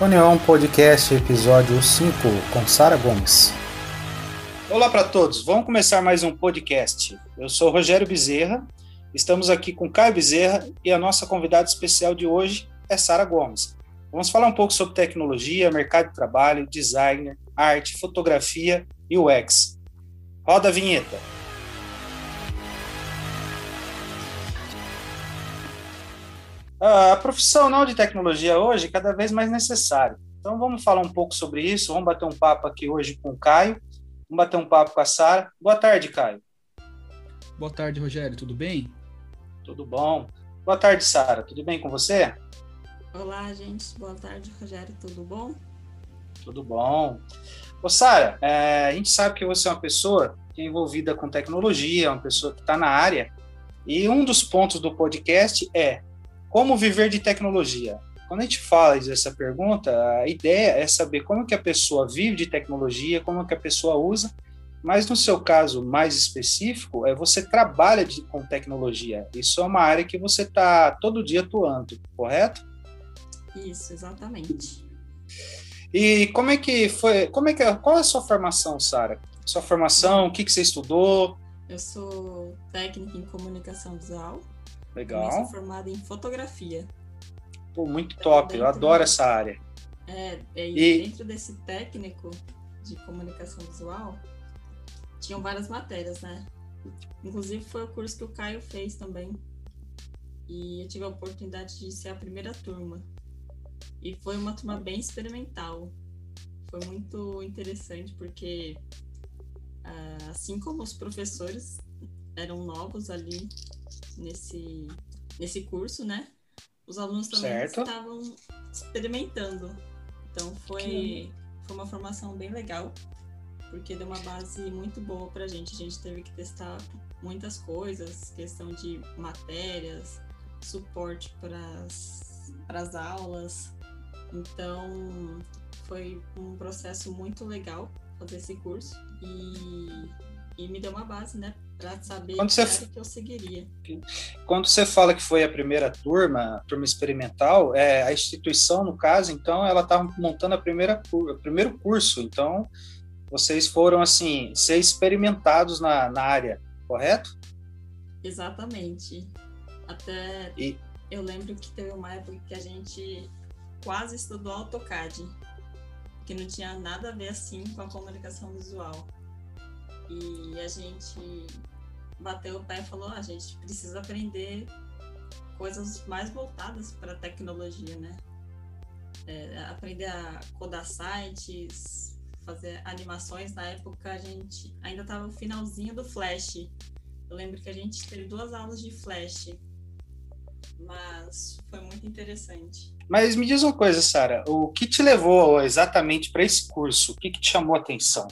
União Podcast, episódio 5, com Sara Gomes. Olá para todos, vamos começar mais um podcast. Eu sou Rogério Bezerra, estamos aqui com Caio Bezerra e a nossa convidada especial de hoje é Sara Gomes. Vamos falar um pouco sobre tecnologia, mercado de trabalho, designer, arte, fotografia e UX. Roda a vinheta. A profissão não de tecnologia hoje é cada vez mais necessária. Então vamos falar um pouco sobre isso, vamos bater um papo aqui hoje com o Caio, vamos bater um papo com a Sara. Boa tarde, Caio. Boa tarde, Rogério, tudo bem? Tudo bom. Boa tarde, Sara, tudo bem com você? Olá, gente. Boa tarde, Rogério, tudo bom? Tudo bom. Ô, Sara, é, a gente sabe que você é uma pessoa que é envolvida com tecnologia, uma pessoa que está na área, e um dos pontos do podcast é como viver de tecnologia? Quando a gente fala dessa pergunta, a ideia é saber como que a pessoa vive de tecnologia, como que a pessoa usa, mas no seu caso mais específico, é você trabalha de, com tecnologia. Isso é uma área que você está todo dia atuando, correto? Isso, exatamente. E como é que foi? Como é que qual é a sua formação, Sara? Sua formação? O que, que você estudou? Eu sou técnica em comunicação visual Legal. sou formada em fotografia. Pô, muito top, eu adoro essa área. É, e, dentro desse técnico de comunicação visual, tinham várias matérias, né? Inclusive foi o curso que o Caio fez também. E eu tive a oportunidade de ser a primeira turma. E foi uma turma bem experimental. Foi muito interessante porque, ah, assim como os professores eram novos ali nesse, nesse curso, né? Os alunos também certo. estavam experimentando. Então foi, foi uma formação bem legal, porque deu uma base muito boa para a gente. A gente teve que testar muitas coisas, questão de matérias, suporte para as aulas. Então foi um processo muito legal fazer esse curso e, e me deu uma base, né, para saber quando você, que eu seguiria. Quando você fala que foi a primeira turma, a turma experimental, é, a instituição, no caso, então, ela estava montando a primeira, o primeiro curso, então vocês foram, assim, ser experimentados na, na área, correto? Exatamente. Até e... eu lembro que teve uma época que a gente quase estudou AutoCAD, que não tinha nada a ver, assim, com a comunicação visual. E a gente bateu o pé e falou: ah, a gente precisa aprender coisas mais voltadas para a tecnologia, né? É, aprender a codar sites, fazer animações. Na época a gente ainda estava no finalzinho do Flash. Eu lembro que a gente teve duas aulas de Flash, mas foi muito interessante. Mas me diz uma coisa, Sara, o que te levou exatamente para esse curso? O que, que te chamou a atenção?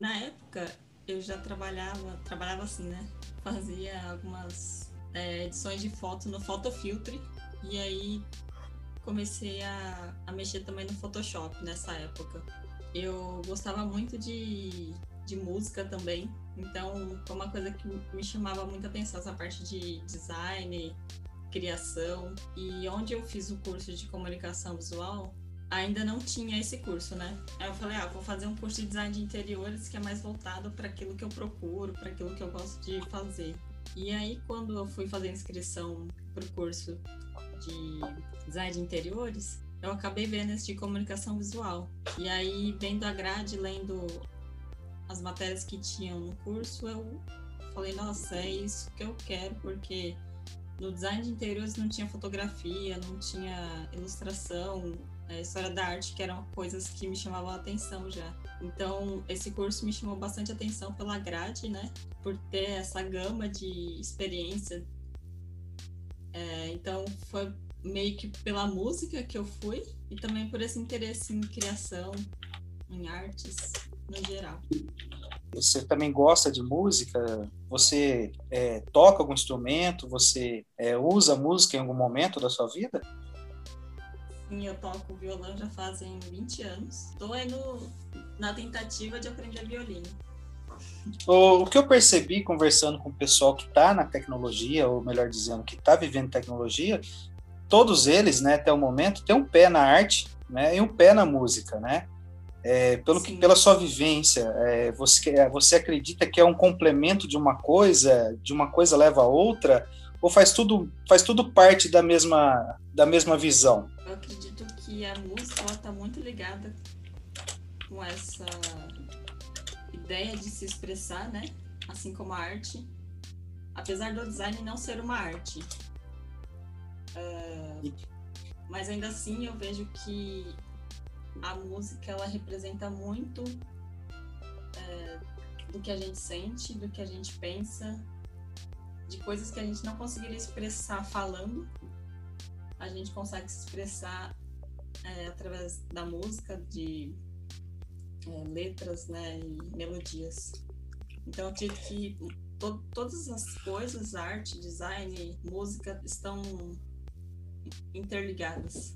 Na época, eu já trabalhava, trabalhava assim, né? Fazia algumas é, edições de foto no Photofiltre e aí comecei a, a mexer também no Photoshop nessa época. Eu gostava muito de, de música também, então foi uma coisa que me chamava muita atenção, essa parte de design, criação. E onde eu fiz o curso de comunicação visual, ainda não tinha esse curso, né? Aí eu falei, ah, vou fazer um curso de design de interiores que é mais voltado para aquilo que eu procuro, para aquilo que eu gosto de fazer. E aí, quando eu fui fazer inscrição para o curso de design de interiores, eu acabei vendo esse de comunicação visual. E aí, vendo a grade, lendo as matérias que tinham no curso, eu falei, nossa, é isso que eu quero, porque no design de interiores não tinha fotografia, não tinha ilustração, é, história da arte, que eram coisas que me chamavam a atenção já. Então, esse curso me chamou bastante atenção pela grade, né? Por ter essa gama de experiência. É, então, foi meio que pela música que eu fui e também por esse interesse em criação, em artes no geral. Você também gosta de música? Você é, toca algum instrumento? Você é, usa música em algum momento da sua vida? Sim, eu toco violão já fazem 20 anos. Estou indo na tentativa de aprender violino. O, que eu percebi conversando com o pessoal que está na tecnologia, ou melhor dizendo, que está vivendo tecnologia, todos eles, né, até o momento, têm um pé na arte, né, e um pé na música, né? É, pelo que, pela sua vivência, é, você, você acredita que é um complemento de uma coisa, de uma coisa leva a outra, ou faz tudo, faz tudo parte da mesma, da mesma visão? Eu acredito que a música está muito ligada com essa ideia de se expressar, né? Assim como a arte, apesar do design não ser uma arte. Uh, mas ainda assim eu vejo que a música ela representa muito é, do que a gente sente, do que a gente pensa, de coisas que a gente não conseguiria expressar falando, a gente consegue se expressar é, através da música, de é, letras né, e melodias. Então, acredito que to todas as coisas, arte, design, música, estão interligadas.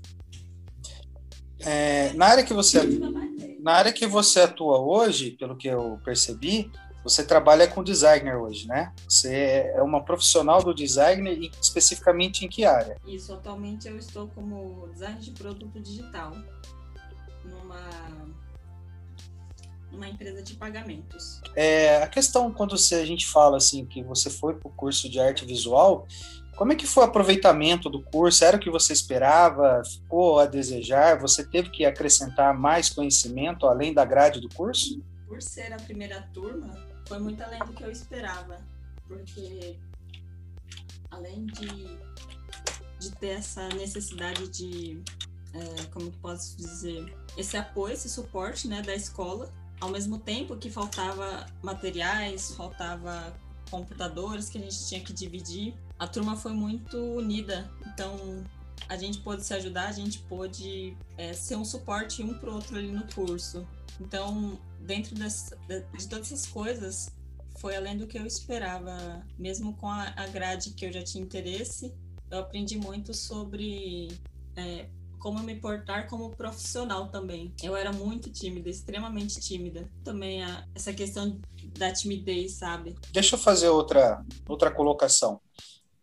É, na área que você na área que você atua hoje, pelo que eu percebi, você trabalha com designer hoje, né? Você é uma profissional do design e especificamente em que área? Isso, atualmente eu estou como designer de produto digital numa numa empresa de pagamentos. É, a questão quando você, a gente fala assim que você foi para o curso de arte visual, como é que foi o aproveitamento do curso? Era o que você esperava? Ficou a desejar? Você teve que acrescentar mais conhecimento além da grade do curso? Por ser a primeira turma, foi muito além do que eu esperava, porque além de, de ter essa necessidade de, é, como posso dizer, esse apoio, esse suporte, né, da escola, ao mesmo tempo que faltava materiais, faltava computadores que a gente tinha que dividir. A turma foi muito unida, então a gente pôde se ajudar, a gente pôde é, ser um suporte um para outro ali no curso. Então, dentro desse, de todas essas coisas, foi além do que eu esperava. Mesmo com a, a grade que eu já tinha interesse, eu aprendi muito sobre é, como me portar como profissional também. Eu era muito tímida, extremamente tímida. Também a, essa questão da timidez, sabe? Deixa eu fazer outra, outra colocação.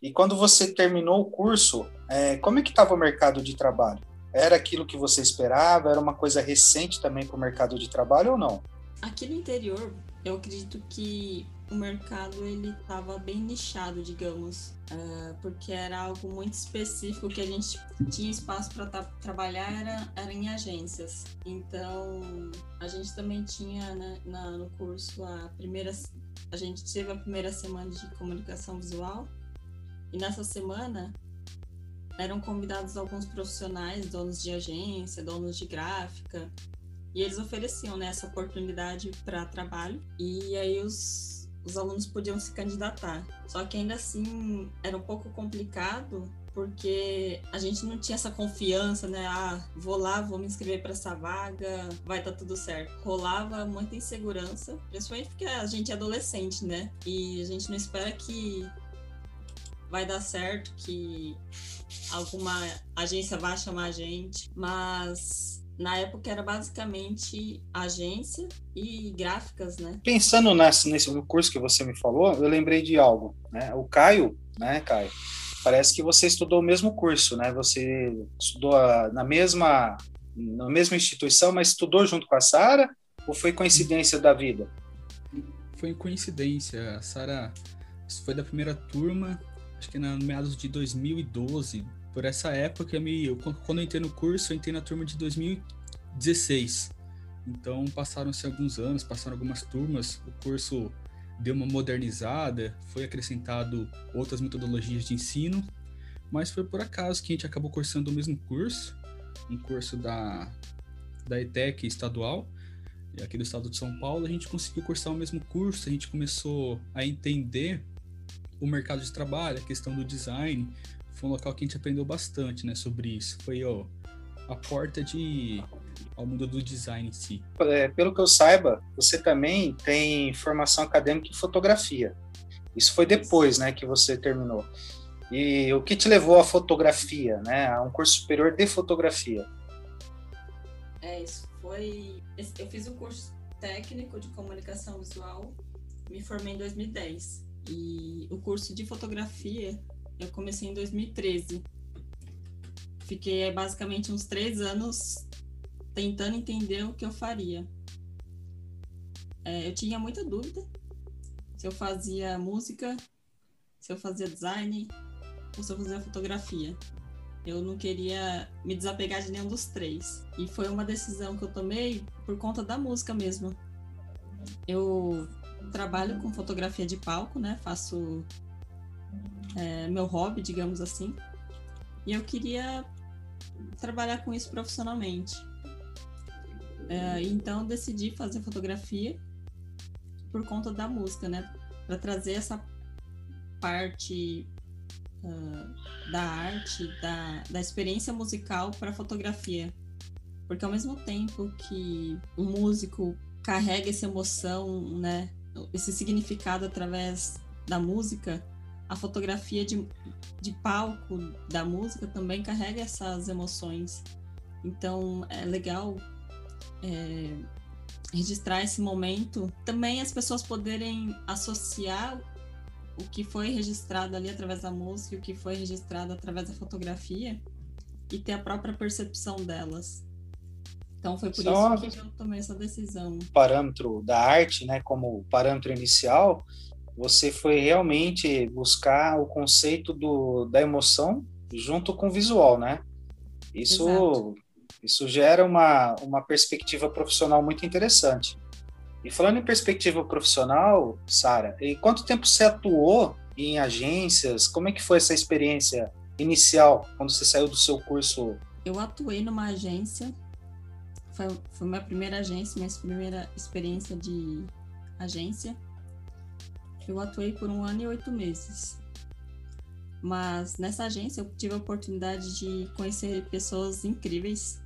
E quando você terminou o curso, é, como é que estava o mercado de trabalho? Era aquilo que você esperava? Era uma coisa recente também para o mercado de trabalho ou não? Aqui no interior, eu acredito que o mercado ele estava bem nichado, digamos, uh, porque era algo muito específico que a gente tinha espaço para trabalhar era, era em agências. Então a gente também tinha né, na, no curso a primeira, a gente teve a primeira semana de comunicação visual e nessa semana eram convidados alguns profissionais, donos de agência, donos de gráfica, e eles ofereciam né, essa oportunidade para trabalho. E aí os os alunos podiam se candidatar. Só que ainda assim era um pouco complicado porque a gente não tinha essa confiança, né? Ah, vou lá, vou me inscrever para essa vaga, vai dar tudo certo. Rolava muita insegurança, principalmente porque a gente é adolescente, né? E a gente não espera que vai dar certo, que alguma agência vá chamar a gente, mas na época era basicamente agência e gráficas, né? Pensando nesse, nesse curso que você me falou, eu lembrei de algo, né? O Caio, né, Caio? Parece que você estudou o mesmo curso, né? Você estudou na mesma na mesma instituição, mas estudou junto com a Sara ou foi coincidência da vida? Foi coincidência. A Sara foi da primeira turma, acho que na meados de 2012, por essa época, me, eu, quando eu entrei no curso, eu entrei na turma de 2016. Então passaram-se alguns anos, passaram algumas turmas, o curso deu uma modernizada, foi acrescentado outras metodologias de ensino, mas foi por acaso que a gente acabou cursando o mesmo curso, um curso da, da ETEC estadual, aqui do estado de São Paulo, a gente conseguiu cursar o mesmo curso, a gente começou a entender o mercado de trabalho, a questão do design, foi um local que a gente aprendeu bastante, né, sobre isso. Foi ó, a porta de ao mundo do design em si. É, pelo que eu saiba, você também tem formação acadêmica em fotografia. Isso foi depois, né, que você terminou. E o que te levou à fotografia, né, a um curso superior de fotografia? É, isso foi. Eu fiz um curso técnico de comunicação visual, me formei em 2010. E o curso de fotografia eu comecei em 2013. fiquei basicamente uns três anos tentando entender o que eu faria. É, eu tinha muita dúvida se eu fazia música, se eu fazia design ou se eu fazia fotografia. Eu não queria me desapegar de nenhum dos três. E foi uma decisão que eu tomei por conta da música mesmo. Eu trabalho com fotografia de palco, né? Faço é, meu hobby, digamos assim. E eu queria trabalhar com isso profissionalmente. É, então decidi fazer fotografia por conta da música, né? Para trazer essa parte uh, da arte, da, da experiência musical para a fotografia. Porque ao mesmo tempo que o músico carrega essa emoção, né? Esse significado através da música, a fotografia de, de palco da música também carrega essas emoções. Então é legal é, registrar esse momento. Também as pessoas poderem associar o que foi registrado ali através da música o que foi registrado através da fotografia e ter a própria percepção delas. Então foi por Só isso que eu tomei essa decisão. Parâmetro da arte, né, como parâmetro inicial, você foi realmente buscar o conceito do, da emoção junto com o visual, né? Isso, isso gera uma, uma perspectiva profissional muito interessante. E falando em perspectiva profissional, Sara, e quanto tempo você atuou em agências? Como é que foi essa experiência inicial quando você saiu do seu curso? Eu atuei numa agência, foi, foi minha primeira agência, minha primeira experiência de agência. Eu atuei por um ano e oito meses. Mas nessa agência eu tive a oportunidade de conhecer pessoas incríveis.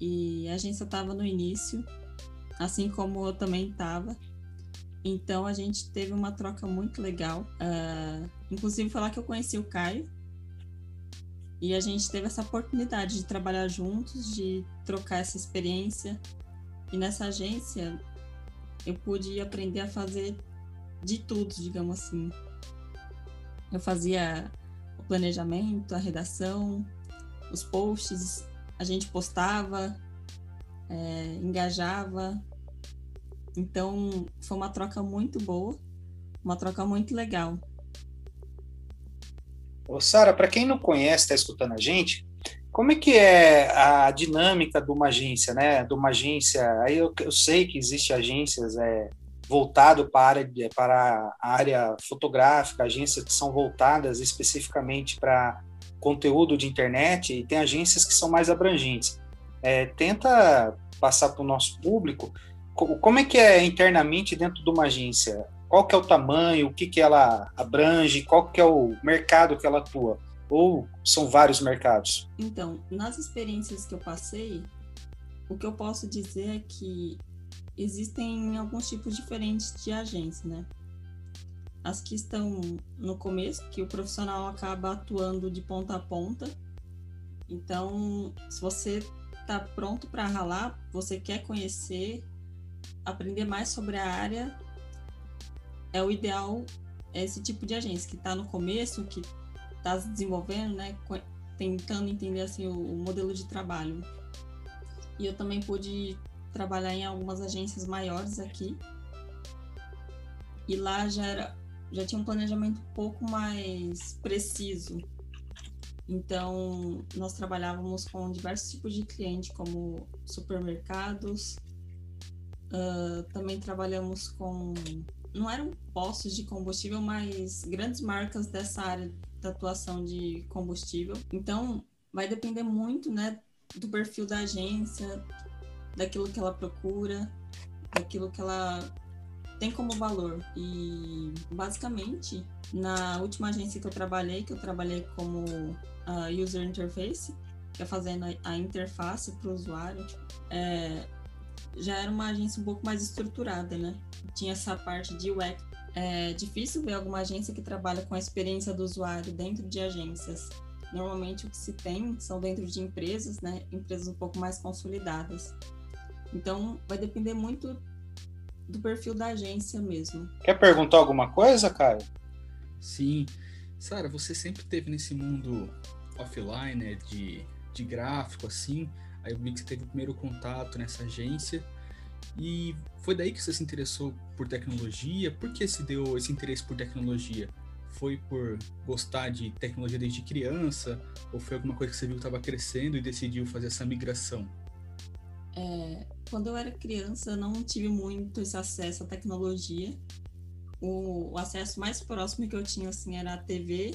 E a agência estava no início, assim como eu também estava. Então a gente teve uma troca muito legal. Uh, inclusive foi lá que eu conheci o Caio. E a gente teve essa oportunidade de trabalhar juntos, de trocar essa experiência. E nessa agência eu pude aprender a fazer de tudo, digamos assim. Eu fazia o planejamento, a redação, os posts, a gente postava, é, engajava. Então foi uma troca muito boa, uma troca muito legal. Ô, Sara, para quem não conhece, está escutando a gente, como é que é a dinâmica de uma agência, né? De uma agência, aí eu, eu sei que existe agências é, voltado para, para a área fotográfica, agências que são voltadas especificamente para conteúdo de internet e tem agências que são mais abrangentes. É, tenta passar para o nosso público como é que é internamente dentro de uma agência? Qual que é o tamanho, o que, que ela abrange, qual que é o mercado que ela atua? Ou são vários mercados? Então, nas experiências que eu passei, o que eu posso dizer é que existem alguns tipos diferentes de agência, né? As que estão no começo, que o profissional acaba atuando de ponta a ponta. Então, se você está pronto para ralar, você quer conhecer, aprender mais sobre a área, é o ideal esse tipo de agência que está no começo, que está se desenvolvendo, né, tentando entender assim o, o modelo de trabalho. E eu também pude trabalhar em algumas agências maiores aqui. E lá já era já tinha um planejamento um pouco mais preciso. Então, nós trabalhávamos com diversos tipos de cliente, como supermercados. Uh, também trabalhamos com. Não eram postos de combustível, mas grandes marcas dessa área da atuação de combustível. Então, vai depender muito né, do perfil da agência, daquilo que ela procura, daquilo que ela tem como valor. E basicamente, na última agência que eu trabalhei, que eu trabalhei como uh, user interface, que é fazendo a, interface para o usuário, é, já era uma agência um pouco mais estruturada, né? Tinha essa parte de UX. É difícil ver alguma agência que trabalha com a experiência do usuário dentro de agências. Normalmente o que se tem são dentro de empresas, né? Empresas um pouco mais consolidadas. Então, vai depender muito do perfil da agência mesmo. Quer perguntar alguma coisa, Caio? Sim. Sara, você sempre teve nesse mundo offline, né, de, de gráfico, assim. Aí eu vi que você teve o primeiro contato nessa agência. E foi daí que você se interessou por tecnologia? Por que se deu esse interesse por tecnologia? Foi por gostar de tecnologia desde criança? Ou foi alguma coisa que você viu que estava crescendo e decidiu fazer essa migração? É, quando eu era criança, eu não tive muito esse acesso à tecnologia. O, o, acesso mais próximo que eu tinha assim era a TV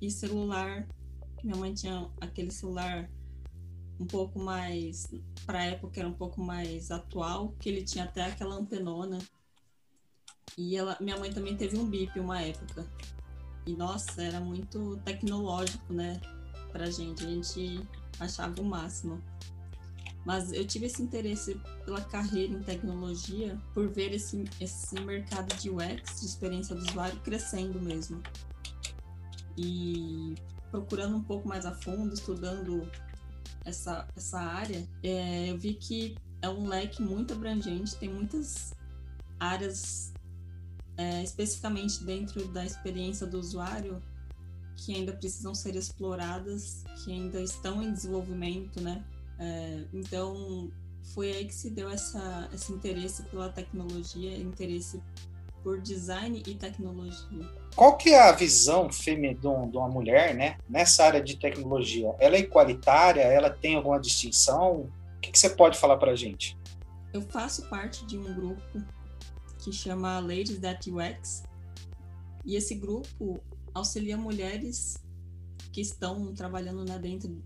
e celular. Minha mãe tinha aquele celular um pouco mais para época era um pouco mais atual, que ele tinha até aquela antenona. E ela, minha mãe também teve um bip uma época. E nossa, era muito tecnológico, né, pra gente. A gente achava o máximo. Mas eu tive esse interesse pela carreira em tecnologia por ver esse, esse mercado de UX, de experiência do usuário, crescendo mesmo. E procurando um pouco mais a fundo, estudando essa, essa área, é, eu vi que é um leque muito abrangente, tem muitas áreas é, especificamente dentro da experiência do usuário que ainda precisam ser exploradas, que ainda estão em desenvolvimento, né? É, então, foi aí que se deu essa, esse interesse pela tecnologia, interesse por design e tecnologia. Qual que é a visão feminina de uma mulher, né, nessa área de tecnologia? Ela é igualitária? Ela tem alguma distinção? O que, que você pode falar para a gente? Eu faço parte de um grupo que chama Ladies That UX e esse grupo auxilia mulheres que estão trabalhando né, dentro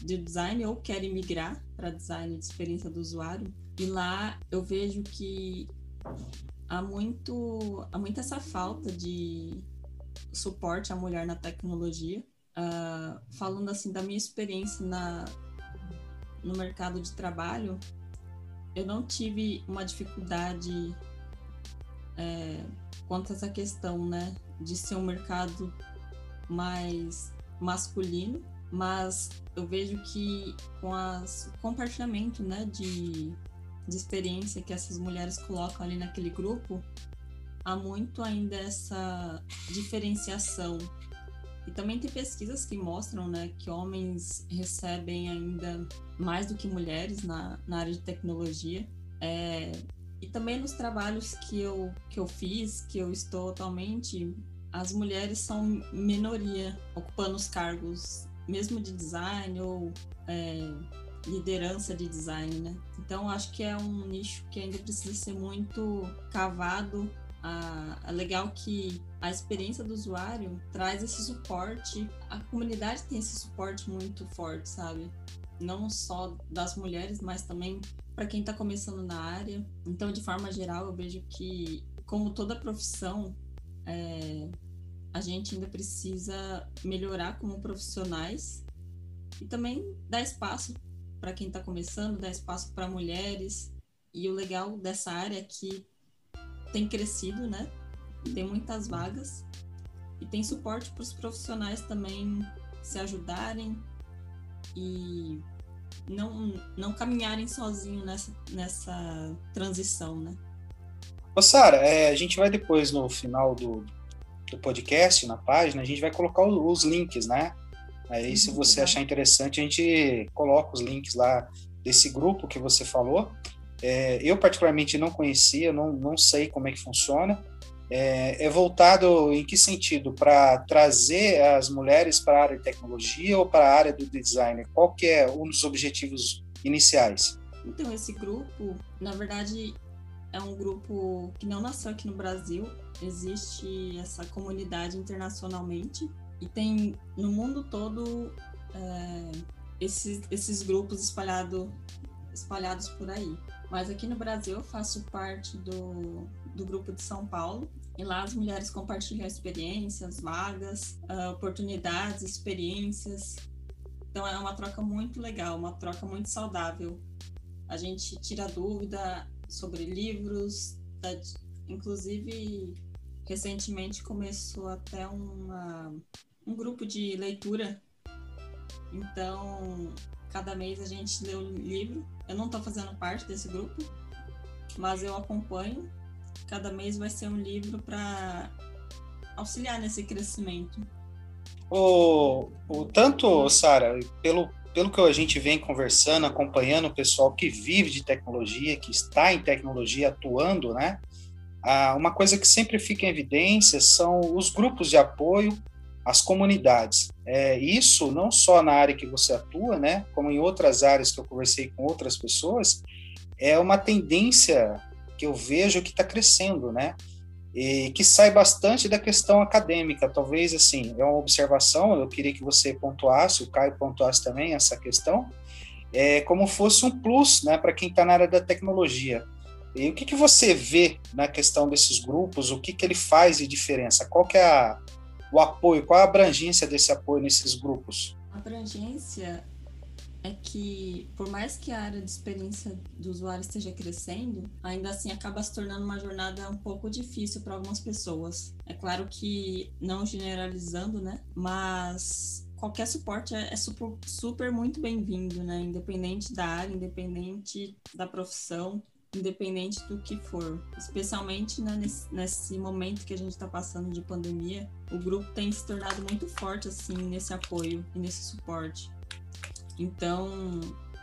de design ou querem migrar para design de experiência do usuário. E lá eu vejo que há muito há muito essa falta de suporte à mulher na tecnologia. Uh, falando assim da minha experiência na no mercado de trabalho, eu não tive uma dificuldade é, quanto a essa questão, né, de ser um mercado mais masculino mas eu vejo que com as, compartilhamento né, de, de experiência que essas mulheres colocam ali naquele grupo, há muito ainda essa diferenciação. E também tem pesquisas que mostram né, que homens recebem ainda mais do que mulheres na, na área de tecnologia. É, e também nos trabalhos que eu, que eu fiz, que eu estou atualmente, as mulheres são minoria ocupando os cargos mesmo de design ou é, liderança de design, né? Então acho que é um nicho que ainda precisa ser muito cavado. Ah, é legal que a experiência do usuário traz esse suporte. A comunidade tem esse suporte muito forte, sabe? Não só das mulheres, mas também para quem está começando na área. Então, de forma geral, eu vejo que, como toda profissão, é, a gente ainda precisa melhorar como profissionais e também dar espaço para quem está começando, dar espaço para mulheres. E o legal dessa área é que tem crescido, né? Tem muitas vagas e tem suporte para os profissionais também se ajudarem e não, não caminharem sozinhos nessa, nessa transição, né? Ô, Sara, é, a gente vai depois, no final do, do podcast, na página, a gente vai colocar os links, né? Aí, se uhum, você achar interessante, a gente coloca os links lá desse grupo que você falou. É, eu, particularmente, não conhecia, não, não sei como é que funciona. É, é voltado em que sentido? Para trazer as mulheres para a área de tecnologia ou para a área do design? Qual que é um dos objetivos iniciais? Então, esse grupo, na verdade, é um grupo que não nasceu aqui no Brasil, existe essa comunidade internacionalmente e tem no mundo todo é, esses, esses grupos espalhado, espalhados por aí. Mas aqui no Brasil eu faço parte do, do grupo de São Paulo e lá as mulheres compartilham experiências, vagas, uh, oportunidades, experiências. Então é uma troca muito legal, uma troca muito saudável. A gente tira dúvida, sobre livros, inclusive recentemente começou até uma, um grupo de leitura. Então, cada mês a gente lê um livro. Eu não estou fazendo parte desse grupo, mas eu acompanho. Cada mês vai ser um livro para auxiliar nesse crescimento. o, o tanto, Sara, pelo, pelo que a gente vem conversando, acompanhando o pessoal que vive de tecnologia, que está em tecnologia, atuando, né? Ah, uma coisa que sempre fica em evidência são os grupos de apoio, as comunidades. É, isso não só na área que você atua, né? Como em outras áreas que eu conversei com outras pessoas, é uma tendência que eu vejo que está crescendo, né? E que sai bastante da questão acadêmica. Talvez, assim, é uma observação, eu queria que você pontuasse, o Caio pontuasse também essa questão, é como fosse um plus, né, para quem está na área da tecnologia. E o que, que você vê na questão desses grupos, o que, que ele faz de diferença? Qual que é a, o apoio, qual a abrangência desse apoio nesses grupos? A abrangência é que, por mais que a área de experiência do usuário esteja crescendo, ainda assim acaba se tornando uma jornada um pouco difícil para algumas pessoas. É claro que, não generalizando, né? Mas qualquer suporte é, é super, super muito bem-vindo, né? Independente da área, independente da profissão, independente do que for. Especialmente né, nesse, nesse, momento que a gente está passando de pandemia, o grupo tem se tornado muito forte assim nesse apoio e nesse suporte. Então,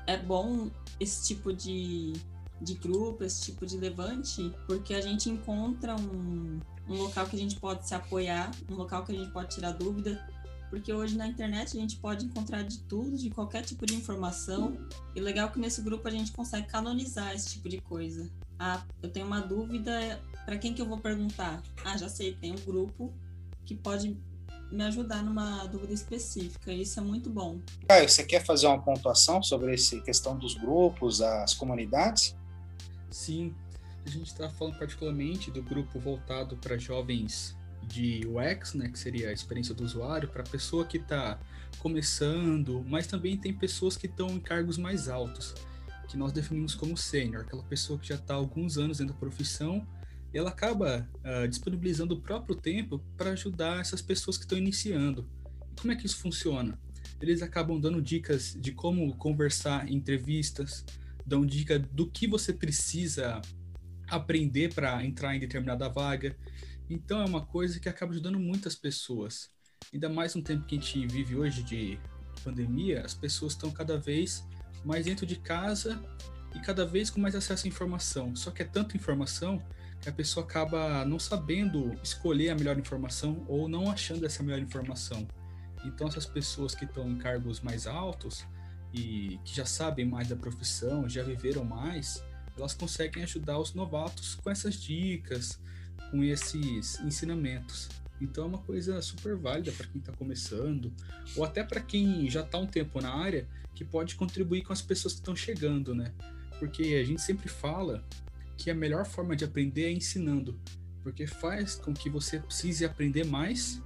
é bom esse tipo de, de grupo, esse tipo de levante, porque a gente encontra um, um local que a gente pode se apoiar, um local que a gente pode tirar dúvida, porque hoje na internet a gente pode encontrar de tudo, de qualquer tipo de informação, e legal que nesse grupo a gente consegue canonizar esse tipo de coisa. Ah, eu tenho uma dúvida, para quem que eu vou perguntar? Ah, já sei, tem um grupo que pode me ajudar numa dúvida específica. Isso é muito bom. Caio, você quer fazer uma pontuação sobre essa questão dos grupos, as comunidades? Sim, a gente está falando particularmente do grupo voltado para jovens de UX, né, que seria a experiência do usuário, para a pessoa que está começando, mas também tem pessoas que estão em cargos mais altos, que nós definimos como sênior, aquela pessoa que já está alguns anos dentro da profissão ela acaba uh, disponibilizando o próprio tempo para ajudar essas pessoas que estão iniciando. E como é que isso funciona? Eles acabam dando dicas de como conversar em entrevistas, dão dica do que você precisa aprender para entrar em determinada vaga. Então é uma coisa que acaba ajudando muitas pessoas. Ainda mais no tempo que a gente vive hoje de pandemia, as pessoas estão cada vez mais dentro de casa e cada vez com mais acesso à informação. Só que é tanta informação que a pessoa acaba não sabendo escolher a melhor informação ou não achando essa melhor informação. Então, essas pessoas que estão em cargos mais altos e que já sabem mais da profissão, já viveram mais, elas conseguem ajudar os novatos com essas dicas, com esses ensinamentos. Então, é uma coisa super válida para quem está começando, ou até para quem já está um tempo na área, que pode contribuir com as pessoas que estão chegando, né? Porque a gente sempre fala que a melhor forma de aprender é ensinando, porque faz com que você precise aprender mais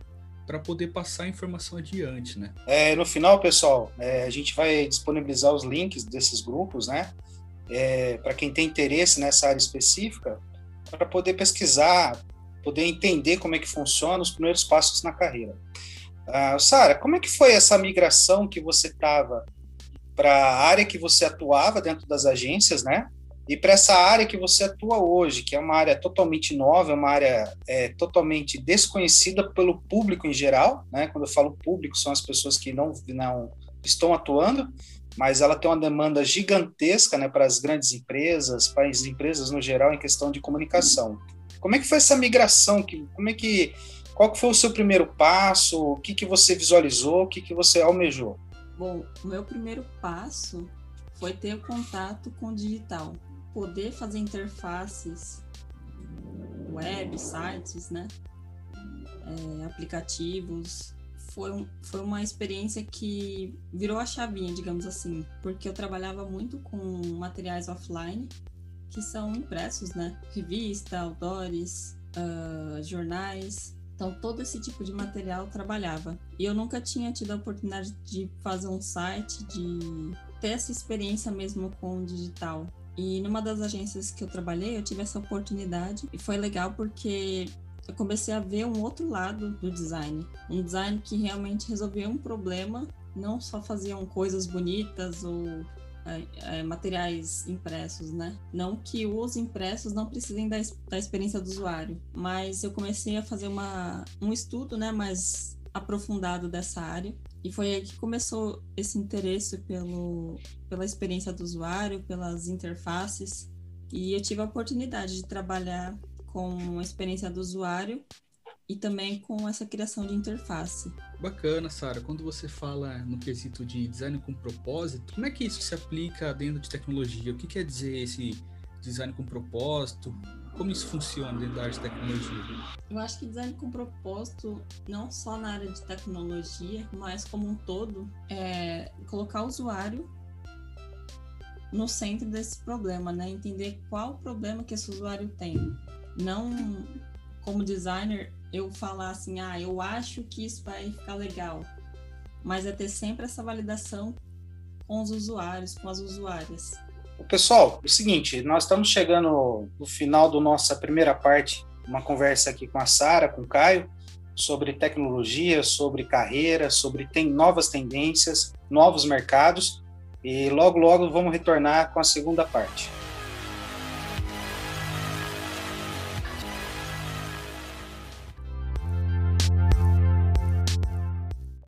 para poder passar a informação adiante, né? É, no final, pessoal, é, a gente vai disponibilizar os links desses grupos, né? É, para quem tem interesse nessa área específica, para poder pesquisar, poder entender como é que funciona os primeiros passos na carreira. Ah, Sara, como é que foi essa migração que você estava para a área que você atuava dentro das agências, né? E para essa área que você atua hoje, que é uma área totalmente nova, é uma área é, totalmente desconhecida pelo público em geral, né? Quando eu falo público, são as pessoas que não, não estão atuando, mas ela tem uma demanda gigantesca, né, para as grandes empresas, para as empresas no geral em questão de comunicação. Como é que foi essa migração? Como é que, qual que foi o seu primeiro passo? O que que você visualizou? O que que você almejou? Bom, o meu primeiro passo foi ter contato com o digital poder fazer interfaces web, sites, né? É, aplicativos. Foi, um, foi uma experiência que virou a chavinha, digamos assim, porque eu trabalhava muito com materiais offline, que são impressos, né? Revista, outdoors, uh, jornais. Então, todo esse tipo de material trabalhava. E eu nunca tinha tido a oportunidade de fazer um site, de ter essa experiência mesmo com o digital. E numa das agências que eu trabalhei, eu tive essa oportunidade e foi legal porque eu comecei a ver um outro lado do design. Um design que realmente resolvia um problema, não só faziam coisas bonitas ou é, é, materiais impressos, né? Não que os impressos não precisem da, da experiência do usuário, mas eu comecei a fazer uma, um estudo, né, mais aprofundado dessa área. E foi aí que começou esse interesse pelo, pela experiência do usuário, pelas interfaces. E eu tive a oportunidade de trabalhar com a experiência do usuário e também com essa criação de interface. Bacana, Sara. Quando você fala no quesito de design com propósito, como é que isso se aplica dentro de tecnologia? O que quer dizer esse design com propósito? Como isso funciona dentro da área de tecnologia? Eu acho que design com propósito, não só na área de tecnologia, mas como um todo, é colocar o usuário no centro desse problema, né? Entender qual o problema que esse usuário tem. Não como designer eu falar assim, ah, eu acho que isso vai ficar legal, mas é ter sempre essa validação com os usuários, com as usuárias. Pessoal, é o seguinte, nós estamos chegando no final da nossa primeira parte, uma conversa aqui com a Sara, com o Caio, sobre tecnologia, sobre carreira, sobre tem novas tendências, novos mercados, e logo logo vamos retornar com a segunda parte.